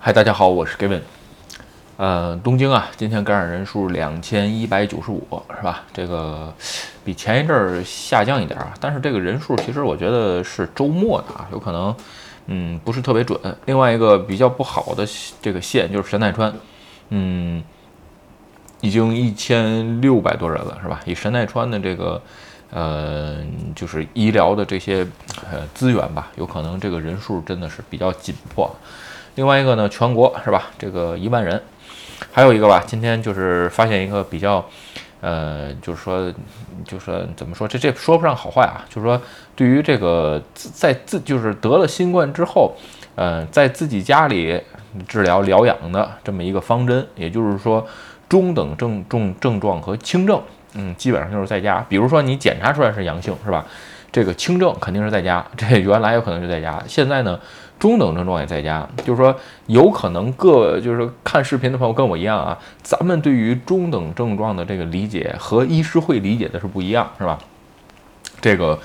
嗨，大家好，我是 Gavin。呃，东京啊，今天感染人数两千一百九十五，是吧？这个比前一阵儿下降一点啊，但是这个人数其实我觉得是周末的啊，有可能嗯不是特别准。另外一个比较不好的这个县就是神奈川，嗯，已经一千六百多人了，是吧？以神奈川的这个呃就是医疗的这些呃资源吧，有可能这个人数真的是比较紧迫。另外一个呢，全国是吧？这个一万人，还有一个吧，今天就是发现一个比较，呃，就是说，就是说怎么说？这这说不上好坏啊，就是说，对于这个在自就是得了新冠之后，呃，在自己家里治疗疗养的这么一个方针，也就是说，中等症重症状和轻症，嗯，基本上就是在家。比如说你检查出来是阳性，是吧？这个轻症肯定是在家，这原来有可能就在家，现在呢？中等症状也在家，就是说有可能各就是看视频的朋友跟我一样啊，咱们对于中等症状的这个理解和医师会理解的是不一样，是吧？这个，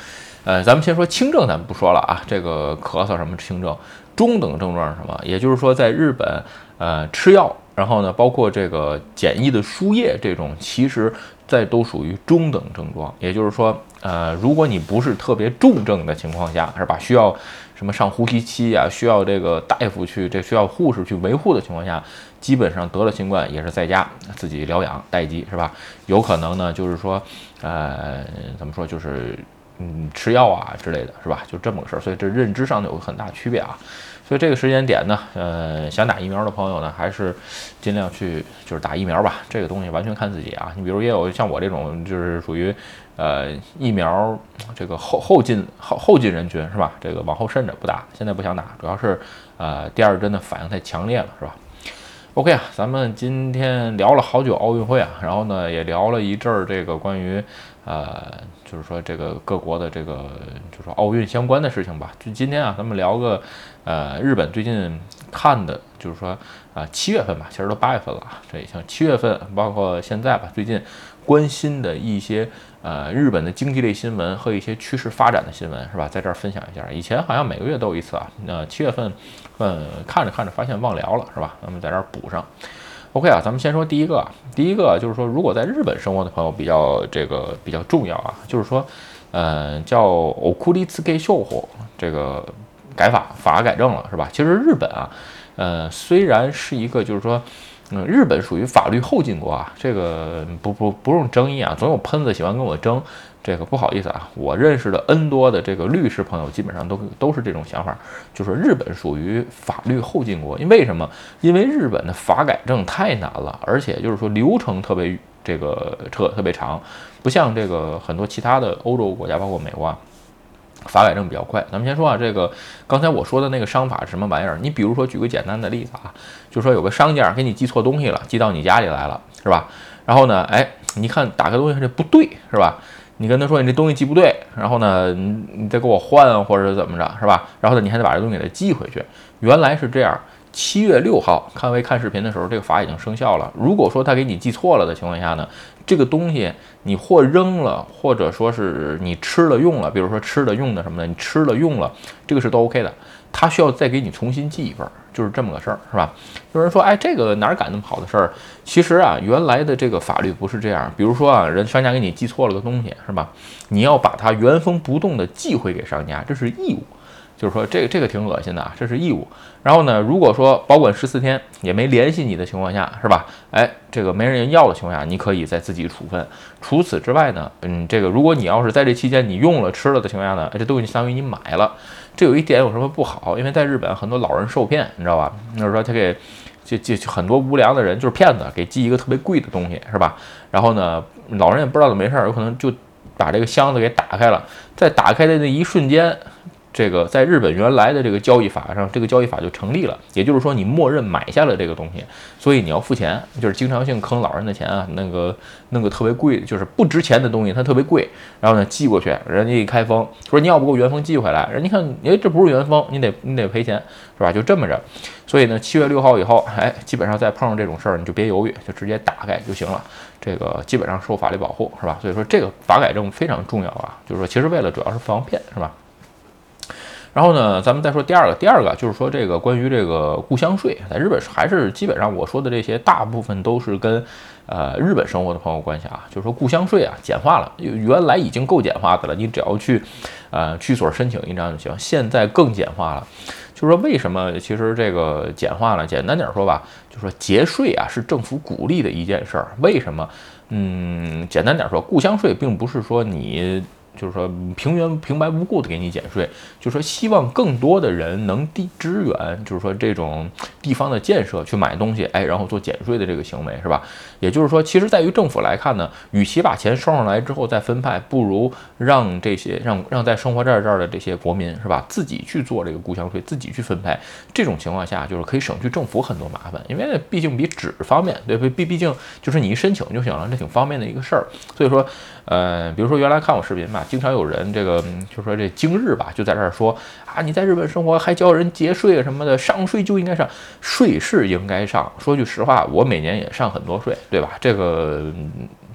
呃，咱们先说轻症，咱们不说了啊，这个咳嗽什么轻症，中等症状是什么？也就是说在日本，呃，吃药，然后呢，包括这个简易的输液这种，其实在都属于中等症状，也就是说，呃，如果你不是特别重症的情况下，是吧？需要。什么上呼吸机啊？需要这个大夫去，这需要护士去维护的情况下，基本上得了新冠也是在家自己疗养待机，是吧？有可能呢，就是说，呃，怎么说，就是嗯，吃药啊之类的是吧？就这么个事儿。所以这认知上有很大区别啊。所以这个时间点呢，呃，想打疫苗的朋友呢，还是尽量去就是打疫苗吧。这个东西完全看自己啊。你比如也有像我这种，就是属于。呃，疫苗这个后后进后后进人群是吧？这个往后慎着不打，现在不想打，主要是呃第二针的反应太强烈了是吧？OK 啊，咱们今天聊了好久奥运会啊，然后呢也聊了一阵儿这个关于呃就是说这个各国的这个就是说奥运相关的事情吧。就今天啊，咱们聊个呃日本最近看的，就是说啊七月份吧，其实都八月份了啊，这像七月份包括现在吧，最近关心的一些。呃，日本的经济类新闻和一些趋势发展的新闻是吧？在这儿分享一下。以前好像每个月都有一次啊。那七月份，嗯，看着看着发现忘聊了是吧？咱们在这儿补上。OK 啊，咱们先说第一个。第一个就是说，如果在日本生活的朋友比较这个比较重要啊，就是说，呃，叫 Okulitsuke 秀火这个改法法改正了是吧？其实日本啊，呃，虽然是一个就是说。嗯，日本属于法律后进国啊，这个不不不用争议啊，总有喷子喜欢跟我争，这个不好意思啊，我认识的 N 多的这个律师朋友基本上都都是这种想法，就是日本属于法律后进国，因为什么？因为日本的法改正太难了，而且就是说流程特别这个特特别长，不像这个很多其他的欧洲国家，包括美国啊。法改正比较快，咱们先说啊，这个刚才我说的那个商法是什么玩意儿？你比如说举个简单的例子啊，就说有个商家给你寄错东西了，寄到你家里来了，是吧？然后呢，哎，你看打开东西这不对，是吧？你跟他说你这东西寄不对，然后呢，你再给我换或者怎么着，是吧？然后呢，你还得把这东西给他寄回去。原来是这样。七月六号，看微看视频的时候，这个法已经生效了。如果说他给你寄错了的情况下呢，这个东西你或扔了，或者说是你吃了用了，比如说吃的用的什么的，你吃了用了，这个是都 OK 的。他需要再给你重新寄一份，就是这么个事儿，是吧？有人说，哎，这个哪敢那么好的事儿？其实啊，原来的这个法律不是这样。比如说啊，人商家给你寄错了个东西，是吧？你要把它原封不动的寄回给商家，这是义务。就是说，这个这个挺恶心的啊，这是义务。然后呢，如果说保管十四天也没联系你的情况下，是吧？哎，这个没人要的情况下，你可以再自己处分。除此之外呢，嗯，这个如果你要是在这期间你用了吃了的情况下呢，这东西相当于你买了。这有一点有什么不好？因为在日本很多老人受骗，你知道吧？就是说他给就就很多无良的人就是骗子，给寄一个特别贵的东西，是吧？然后呢，老人也不知道怎么回事，有可能就把这个箱子给打开了，在打开的那一瞬间。这个在日本原来的这个交易法上，这个交易法就成立了。也就是说，你默认买下了这个东西，所以你要付钱，就是经常性坑老人的钱啊。那个弄个特别贵，就是不值钱的东西，它特别贵，然后呢寄过去，人家一开封说你要不给我原封寄回来，人家看，哎，这不是原封，你得你得赔钱，是吧？就这么着。所以呢，七月六号以后，哎，基本上再碰上这种事儿，你就别犹豫，就直接打开就行了。这个基本上受法律保护，是吧？所以说这个法改正非常重要啊，就是说其实为了主要是防骗，是吧？然后呢，咱们再说第二个，第二个就是说这个关于这个故乡税，在日本还是基本上我说的这些大部分都是跟呃日本生活的朋友关系啊，就是说故乡税啊简化了，原来已经够简化的了，你只要去呃去所申请一张就行，现在更简化了。就是说为什么其实这个简化了？简单点说吧，就是说节税啊是政府鼓励的一件事儿。为什么？嗯，简单点说，故乡税并不是说你。就是说平原平白无故的给你减税，就是说希望更多的人能地支援，就是说这种地方的建设去买东西，哎，然后做减税的这个行为是吧？也就是说，其实在于政府来看呢，与其把钱收上来之后再分派，不如让这些让让在生活在这儿的这些国民是吧，自己去做这个故乡税，自己去分配。这种情况下，就是可以省去政府很多麻烦，因为毕竟比纸方便，对不？毕毕竟就是你一申请就行了，这挺方便的一个事儿。所以说，呃，比如说原来看我视频吧。经常有人这个就说这今日吧，就在这儿说啊，你在日本生活还教人节税什么的，上税就应该上，税是应该上。说句实话，我每年也上很多税，对吧？这个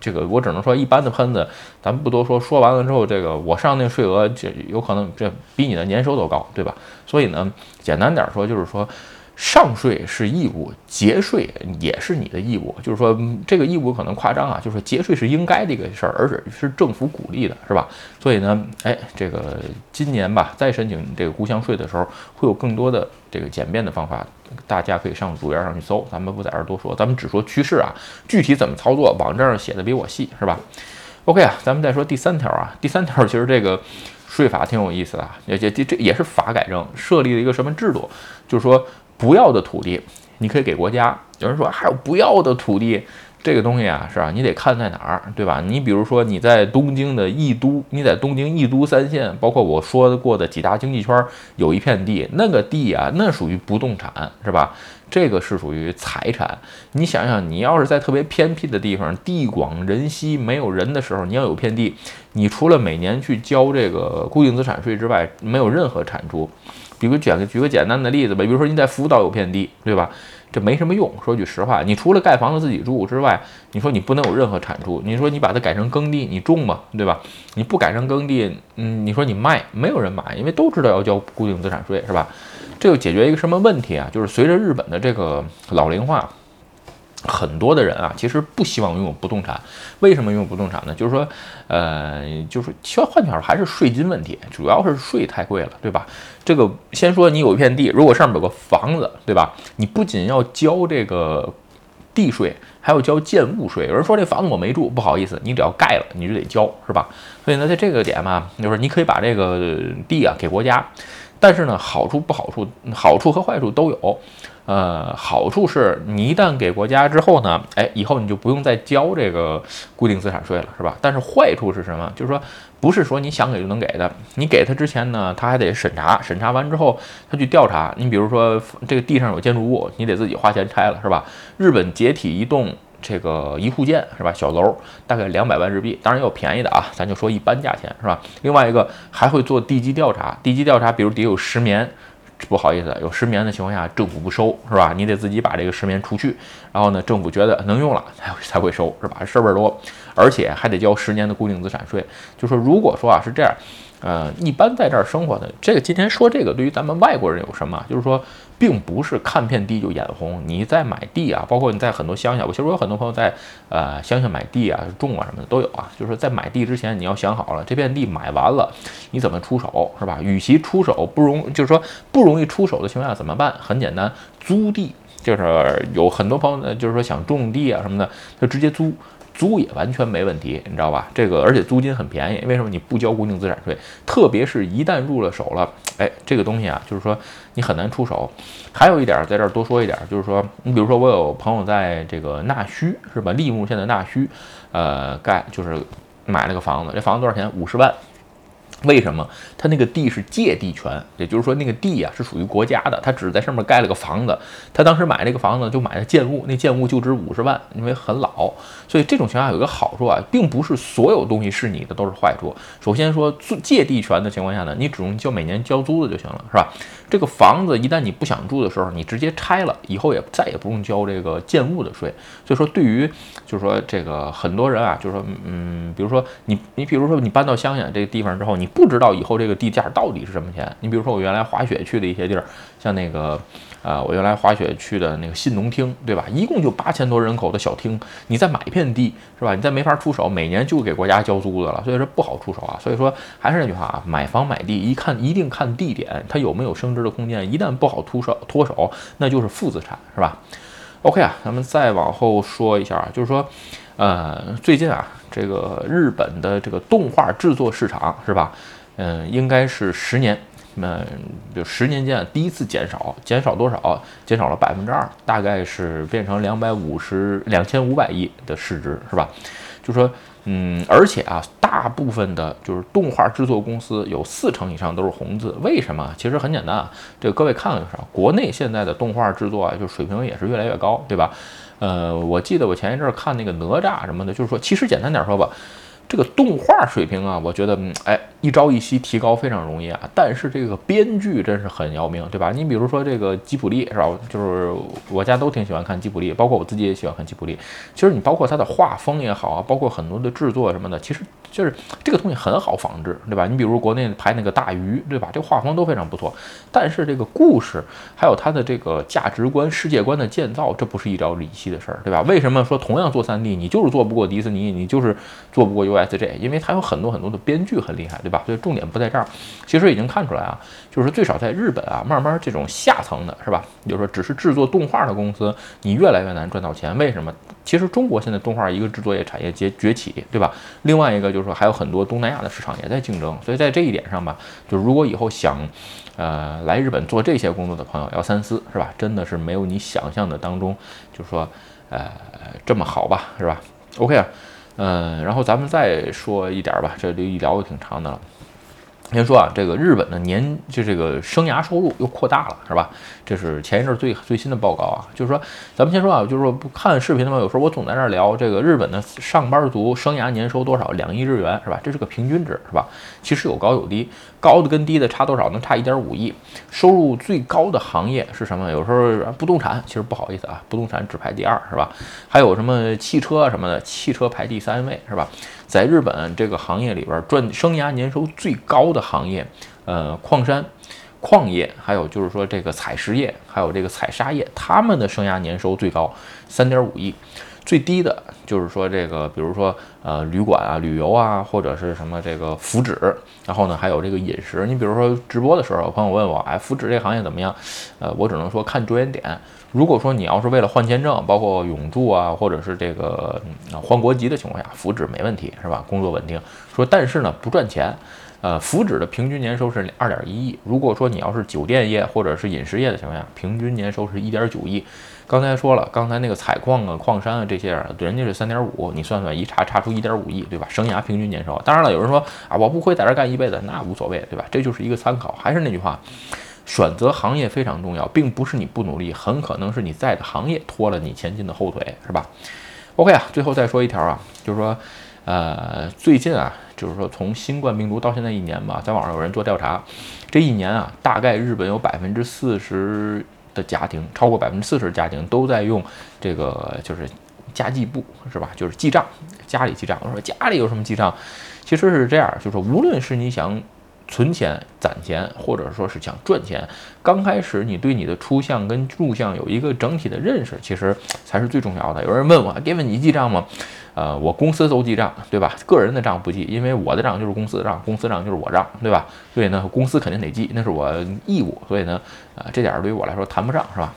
这个我只能说一般的喷子，咱们不多说。说完了之后，这个我上那税额，这有可能这比你的年收都高，对吧？所以呢，简单点说就是说。上税是义务，节税也是你的义务。就是说，这个义务可能夸张啊，就是节税是应该的一个事儿，而且是政府鼓励的，是吧？所以呢，哎，这个今年吧，再申请这个故乡税的时候，会有更多的这个简便的方法，大家可以上主页上去搜。咱们不在这儿多说，咱们只说趋势啊，具体怎么操作，网站上写的比我细，是吧？OK 啊，咱们再说第三条啊，第三条其实这个税法挺有意思的，也也这也是法改正设立了一个什么制度，就是说。不要的土地，你可以给国家。有人说还有不要的土地，这个东西啊，是吧？你得看在哪儿，对吧？你比如说你在东京的义都，你在东京义都三县，包括我说过的几大经济圈，有一片地，那个地啊，那属于不动产，是吧？这个是属于财产。你想想，你要是在特别偏僻的地方，地广人稀，没有人的时候，你要有片地，你除了每年去交这个固定资产税之外，没有任何产出。比如举个举个简单的例子吧，比如说你在福岛有片地，对吧？这没什么用。说句实话，你除了盖房子自己住之外，你说你不能有任何产出。你说你把它改成耕地，你种嘛，对吧？你不改成耕地，嗯，你说你卖，没有人买，因为都知道要交固定资产税，是吧？这就解决一个什么问题啊？就是随着日本的这个老龄化。很多的人啊，其实不希望拥有不动产。为什么拥有不动产呢？就是说，呃，就是需要换句话说，还是税金问题，主要是税太贵了，对吧？这个先说你有一片地，如果上面有个房子，对吧？你不仅要交这个地税，还要交建物税。有人说这房子我没住，不好意思，你只要盖了，你就得交，是吧？所以呢，在这个点嘛，就是你可以把这个地啊给国家，但是呢，好处不好处，好处和坏处都有。呃，好处是你一旦给国家之后呢，哎，以后你就不用再交这个固定资产税了，是吧？但是坏处是什么？就是说，不是说你想给就能给的。你给他之前呢，他还得审查，审查完之后，他去调查。你比如说，这个地上有建筑物，你得自己花钱拆了，是吧？日本解体一栋这个一户建，是吧？小楼大概两百万日币，当然也有便宜的啊，咱就说一般价钱，是吧？另外一个还会做地基调查，地基调查，比如底有石棉。不好意思，有失眠的情况下，政府不收，是吧？你得自己把这个失眠除去，然后呢，政府觉得能用了才才会收，是吧？事儿多，而且还得交十年的固定资产税。就说如果说啊是这样。呃，一般在这儿生活的这个，今天说这个对于咱们外国人有什么？就是说，并不是看片地就眼红。你在买地啊，包括你在很多乡下，我其实有很多朋友在呃乡下买地啊、种啊什么的都有啊。就是在买地之前，你要想好了，这片地买完了，你怎么出手，是吧？与其出手不容，就是说不容易出手的情况下怎么办？很简单，租地，就是有很多朋友呢，就是说想种地啊什么的，就直接租。租也完全没问题，你知道吧？这个而且租金很便宜，为什么你不交固定资产税？特别是一旦入了手了，哎，这个东西啊，就是说你很难出手。还有一点，在这儿多说一点，就是说，你比如说我有朋友在这个纳须是吧？利木县的纳须，呃，盖就是买了个房子，这房子多少钱？五十万。为什么他那个地是借地权？也就是说，那个地啊是属于国家的，他只在上面盖了个房子。他当时买这个房子就买了建物，那建物就值五十万，因为很老。所以这种情况下有一个好处啊，并不是所有东西是你的都是坏处。首先说借地权的情况下呢，你只用交每年交租的就行了，是吧？这个房子一旦你不想住的时候，你直接拆了，以后也再也不用交这个建物的税。所以说，对于就是说这个很多人啊，就是说，嗯，比如说你你比如说你搬到乡下这个地方之后，你不知道以后这个地价到底是什么钱。你比如说我原来滑雪去的一些地儿，像那个。啊，我原来滑雪去的那个信农厅，对吧？一共就八千多人口的小厅，你再买一片地，是吧？你再没法出手，每年就给国家交租子了，所以说不好出手啊。所以说还是那句话啊，买房买地一看一定看地点，它有没有升值的空间。一旦不好出手脱手，那就是负资产，是吧？OK 啊，咱们再往后说一下啊，就是说，呃，最近啊，这个日本的这个动画制作市场，是吧？嗯，应该是十年。那就十年间第一次减少，减少多少？减少了百分之二，大概是变成两百五十两千五百亿的市值，是吧？就说，嗯，而且啊，大部分的就是动画制作公司有四成以上都是红字，为什么？其实很简单啊，这个各位看看就是？国内现在的动画制作啊，就水平也是越来越高，对吧？呃，我记得我前一阵看那个哪吒什么的，就是说，其实简单点说吧。这个动画水平啊，我觉得，哎，一朝一夕提高非常容易啊。但是这个编剧真是很要命，对吧？你比如说这个吉普力是吧？就是我家都挺喜欢看吉普力，包括我自己也喜欢看吉普力。其实你包括它的画风也好啊，包括很多的制作什么的，其实就是这个东西很好仿制，对吧？你比如国内拍那个大鱼，对吧？这画风都非常不错。但是这个故事还有它的这个价值观、世界观的建造，这不是一朝一夕的事儿，对吧？为什么说同样做 3D，你就是做不过迪士尼，你就是做不过 U？S J，因为它有很多很多的编剧很厉害，对吧？所以重点不在这儿。其实已经看出来啊，就是最少在日本啊，慢慢这种下层的是吧？就是说只是制作动画的公司，你越来越难赚到钱。为什么？其实中国现在动画一个制作业产业崛崛起，对吧？另外一个就是说还有很多东南亚的市场也在竞争。所以在这一点上吧，就如果以后想，呃，来日本做这些工作的朋友要三思，是吧？真的是没有你想象的当中，就是说，呃，这么好吧，是吧？OK 啊。嗯，然后咱们再说一点吧，这里一聊就挺长的了。先说啊，这个日本的年就这个生涯收入又扩大了，是吧？这是前一阵最最新的报告啊，就是说，咱们先说啊，就是说不看视频的话，有时候我总在那儿聊这个日本的上班族生涯年收多少，两亿日元，是吧？这是个平均值，是吧？其实有高有低，高的跟低的差多少？能差一点五亿。收入最高的行业是什么？有时候不动产，其实不好意思啊，不动产只排第二，是吧？还有什么汽车什么的，汽车排第三位，是吧？在日本这个行业里边赚生涯年收最高的行业，呃，矿山、矿业，还有就是说这个采石业，还有这个采砂业，他们的生涯年收最高三点五亿，最低的就是说这个，比如说呃旅馆啊、旅游啊，或者是什么这个福祉，然后呢还有这个饮食。你比如说直播的时候，有朋友问我，哎，福祉这个行业怎么样？呃，我只能说看着眼点。如果说你要是为了换签证，包括永住啊，或者是这个换国籍的情况下，福祉没问题，是吧？工作稳定。说但是呢，不赚钱。呃，福祉的平均年收是二点一亿。如果说你要是酒店业或者是饮食业的情况下，平均年收是一点九亿。刚才说了，刚才那个采矿啊、矿山啊这些，人家是三点五，你算算一差差出一点五亿，对吧？生涯平均年收。当然了，有人说啊，我不会在这干一辈子，那无所谓，对吧？这就是一个参考。还是那句话。选择行业非常重要，并不是你不努力，很可能是你在的行业拖了你前进的后腿，是吧？OK 啊，最后再说一条啊，就是说，呃，最近啊，就是说从新冠病毒到现在一年吧，在网上有人做调查，这一年啊，大概日本有百分之四十的家庭，超过百分之四十的家庭都在用这个就是家计簿，是吧？就是记账，家里记账。我说家里有什么记账？其实是这样，就是，无论是你想。存钱、攒钱，或者说是想赚钱，刚开始你对你的出项跟入项有一个整体的认识，其实才是最重要的。有人问我哥们你记账吗？呃，我公司都记账，对吧？个人的账不记，因为我的账就是公司的账，公司账就是我账，对吧？所以呢，公司肯定得记，那是我义务。所以呢，啊，这点对于我来说谈不上，是吧？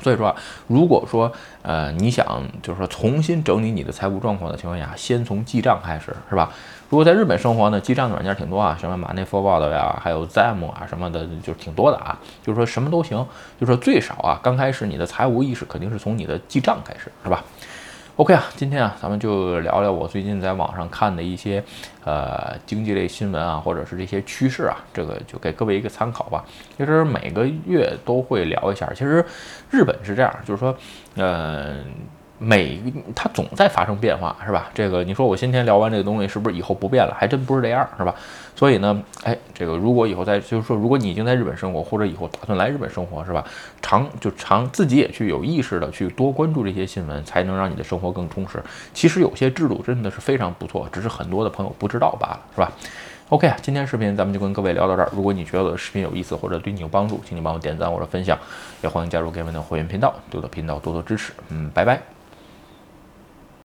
所以说啊，如果说，呃，你想就是说重新整理你的财务状况的情况下，先从记账开始，是吧？如果在日本生活呢，记账的软件挺多啊，什么 Moneyforward 呀，还有 Zam 啊什么的，就挺多的啊。就是说什么都行，就是说最少啊，刚开始你的财务意识肯定是从你的记账开始，是吧？OK 啊，今天啊，咱们就聊聊我最近在网上看的一些呃经济类新闻啊，或者是这些趋势啊，这个就给各位一个参考吧。其实每个月都会聊一下。其实日本是这样，就是说，嗯，每它总在发生变化，是吧？这个你说我今天聊完这个东西，是不是以后不变了？还真不是这样，是吧？所以呢，哎，这个如果以后在，就是说，如果你已经在日本生活，或者以后打算来日本生活，是吧？常就常自己也去有意识的去多关注这些新闻，才能让你的生活更充实。其实有些制度真的是非常不错，只是很多的朋友不知道罢了，是吧？OK 啊，今天视频咱们就跟各位聊到这儿。如果你觉得我的视频有意思或者对你有帮助，请你帮我点赞或者分享，也欢迎加入 Gavin 的会员频道，对我的频道多多支持。嗯，拜拜。